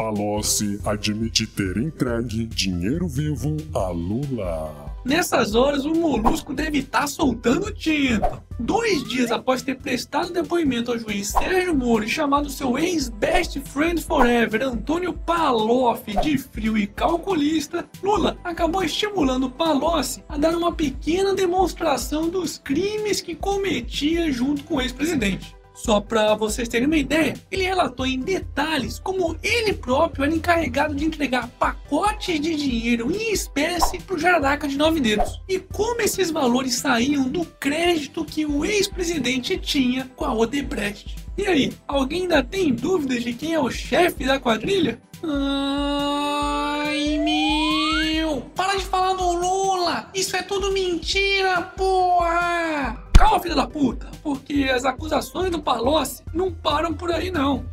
Palocci admite ter entregue dinheiro vivo a Lula. Nessas horas, o molusco deve estar soltando tinta. Dois dias após ter prestado depoimento ao juiz Sérgio Moro e chamado seu ex-best friend forever, Antônio Paloffi, de frio e calculista, Lula acabou estimulando Palocci a dar uma pequena demonstração dos crimes que cometia junto com o ex-presidente. Só para vocês terem uma ideia, ele relatou em detalhes como ele próprio era encarregado de entregar pacotes de dinheiro em espécie para o Jararaca de Nove Dedos e como esses valores saíam do crédito que o ex-presidente tinha com a Odebrecht. E aí, alguém ainda tem dúvidas de quem é o chefe da quadrilha? Ai, meu! Para de falar do Lula! Isso é tudo mentira, porra! Calma, filha da puta, porque as acusações do Palocci não param por aí não.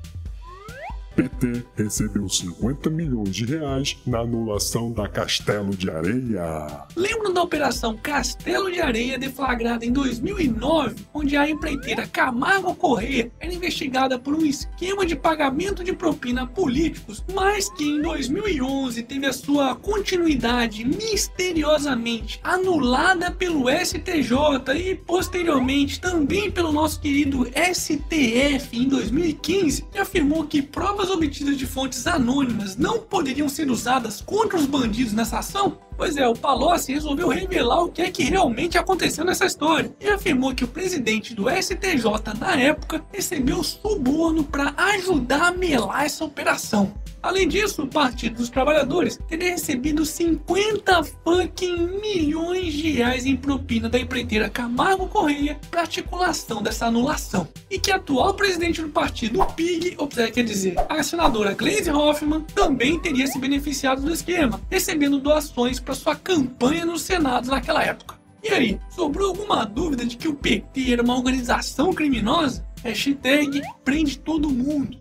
PT recebeu 50 milhões de reais na anulação da Castelo de Areia. Lembram da Operação Castelo de Areia deflagrada em 2009, onde a empreiteira Camargo Corrêa era investigada por um esquema de pagamento de propina a políticos, mas que em 2011 teve a sua continuidade misteriosamente anulada pelo STJ e posteriormente também pelo nosso querido STF em 2015, que afirmou que provas provas obtidas de fontes anônimas não poderiam ser usadas contra os bandidos nessa ação? Pois é, o Palocci resolveu revelar o que é que realmente aconteceu nessa história e afirmou que o presidente do STJ na época recebeu suborno para ajudar a melar essa operação. Além disso, o Partido dos Trabalhadores teria recebido 50 fucking milhões de reais em propina da empreiteira Camargo Correia para articulação dessa anulação. E que a atual presidente do partido, o PIG, ou seja, quer dizer, a senadora Gleisi Hoffmann, também teria se beneficiado do esquema, recebendo doações para sua campanha no Senado naquela época. E aí, sobrou alguma dúvida de que o PT era uma organização criminosa? Hashtag prende todo mundo.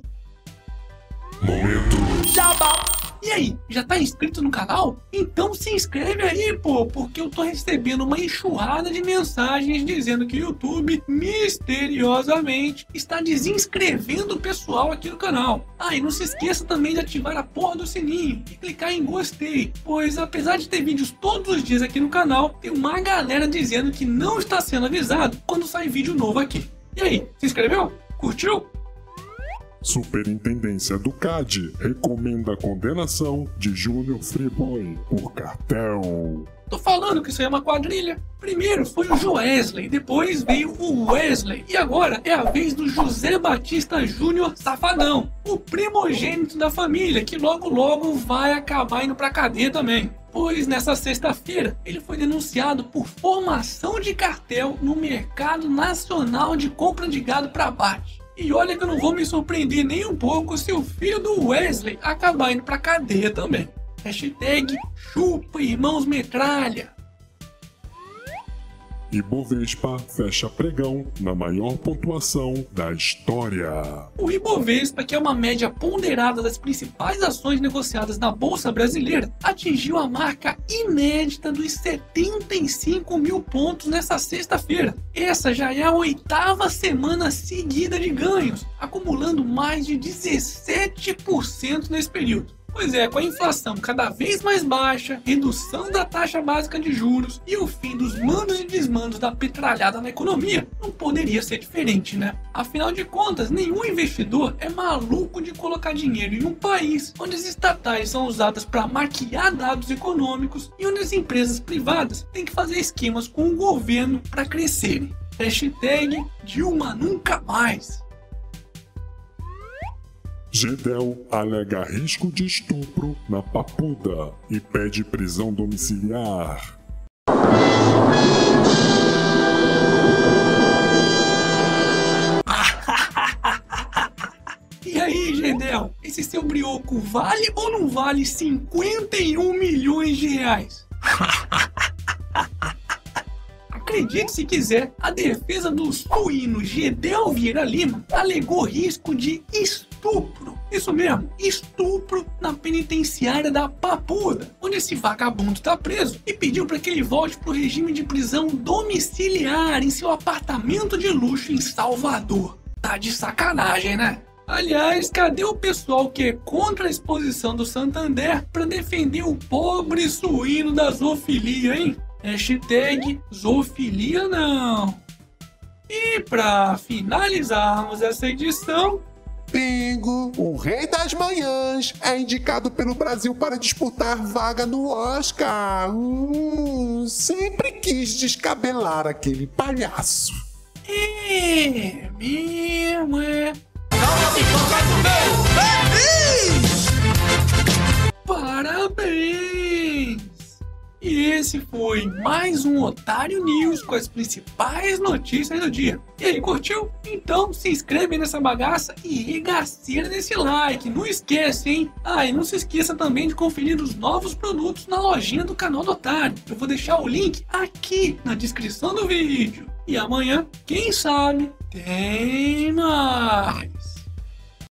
Momento. Jabá. E aí, já tá inscrito no canal? Então se inscreve aí, pô, porque eu tô recebendo uma enxurrada de mensagens dizendo que o YouTube misteriosamente está desinscrevendo o pessoal aqui no canal. Ah, e não se esqueça também de ativar a porra do sininho e clicar em gostei, pois apesar de ter vídeos todos os dias aqui no canal, tem uma galera dizendo que não está sendo avisado quando sai vídeo novo aqui. E aí, se inscreveu? Curtiu? Superintendência do CAD recomenda a condenação de Júnior Friboi por cartel. Tô falando que isso aí é uma quadrilha. Primeiro foi o Joesley, depois veio o Wesley e agora é a vez do José Batista Júnior Safadão, o primogênito da família que logo logo vai acabar indo pra cadeia também. Pois nessa sexta-feira ele foi denunciado por formação de cartel no mercado nacional de compra de gado para abate. E olha que eu não vou me surpreender nem um pouco se o filho do Wesley acabar indo pra cadeia também. Hashtag chupa irmãos metralha. Ibovespa fecha pregão na maior pontuação da história. O Ibovespa, que é uma média ponderada das principais ações negociadas na Bolsa Brasileira, atingiu a marca inédita dos 75 mil pontos nessa sexta-feira. Essa já é a oitava semana seguida de ganhos, acumulando mais de 17% nesse período. Pois é, com a inflação cada vez mais baixa, redução da taxa básica de juros e o fim dos mandos e desmandos da petralhada na economia, não poderia ser diferente, né? Afinal de contas, nenhum investidor é maluco de colocar dinheiro em um país onde as estatais são usadas para maquiar dados econômicos e onde as empresas privadas têm que fazer esquemas com o governo para crescerem. Hashtag Dilma nunca mais. Gedel alega risco de estupro na Papuda e pede prisão domiciliar. E aí, Gedel, esse seu brioco vale ou não vale 51 milhões de reais? Acredite se quiser, a defesa do suíno Gedel Vieira Lima alegou risco de estupro. Isso mesmo, estupro na penitenciária da Papuda, onde esse vagabundo tá preso e pediu para que ele volte pro regime de prisão domiciliar em seu apartamento de luxo em Salvador. Tá de sacanagem, né? Aliás, cadê o pessoal que é contra a exposição do Santander para defender o pobre suíno da zoofilia, hein? Hashtag zoofilia não. E para finalizarmos essa edição, Bingo! O Rei das Manhãs é indicado pelo Brasil para disputar vaga no Oscar. Hum, sempre quis descabelar aquele palhaço. é mesmo, é. Parabéns! E esse foi mais um Otário News com as principais notícias do dia. E aí, curtiu? Então se inscreve nessa bagaça e regaceira nesse like. Não esquece, hein? Ah, e não se esqueça também de conferir os novos produtos na lojinha do canal do Otário. Eu vou deixar o link aqui na descrição do vídeo. E amanhã, quem sabe, tem mais.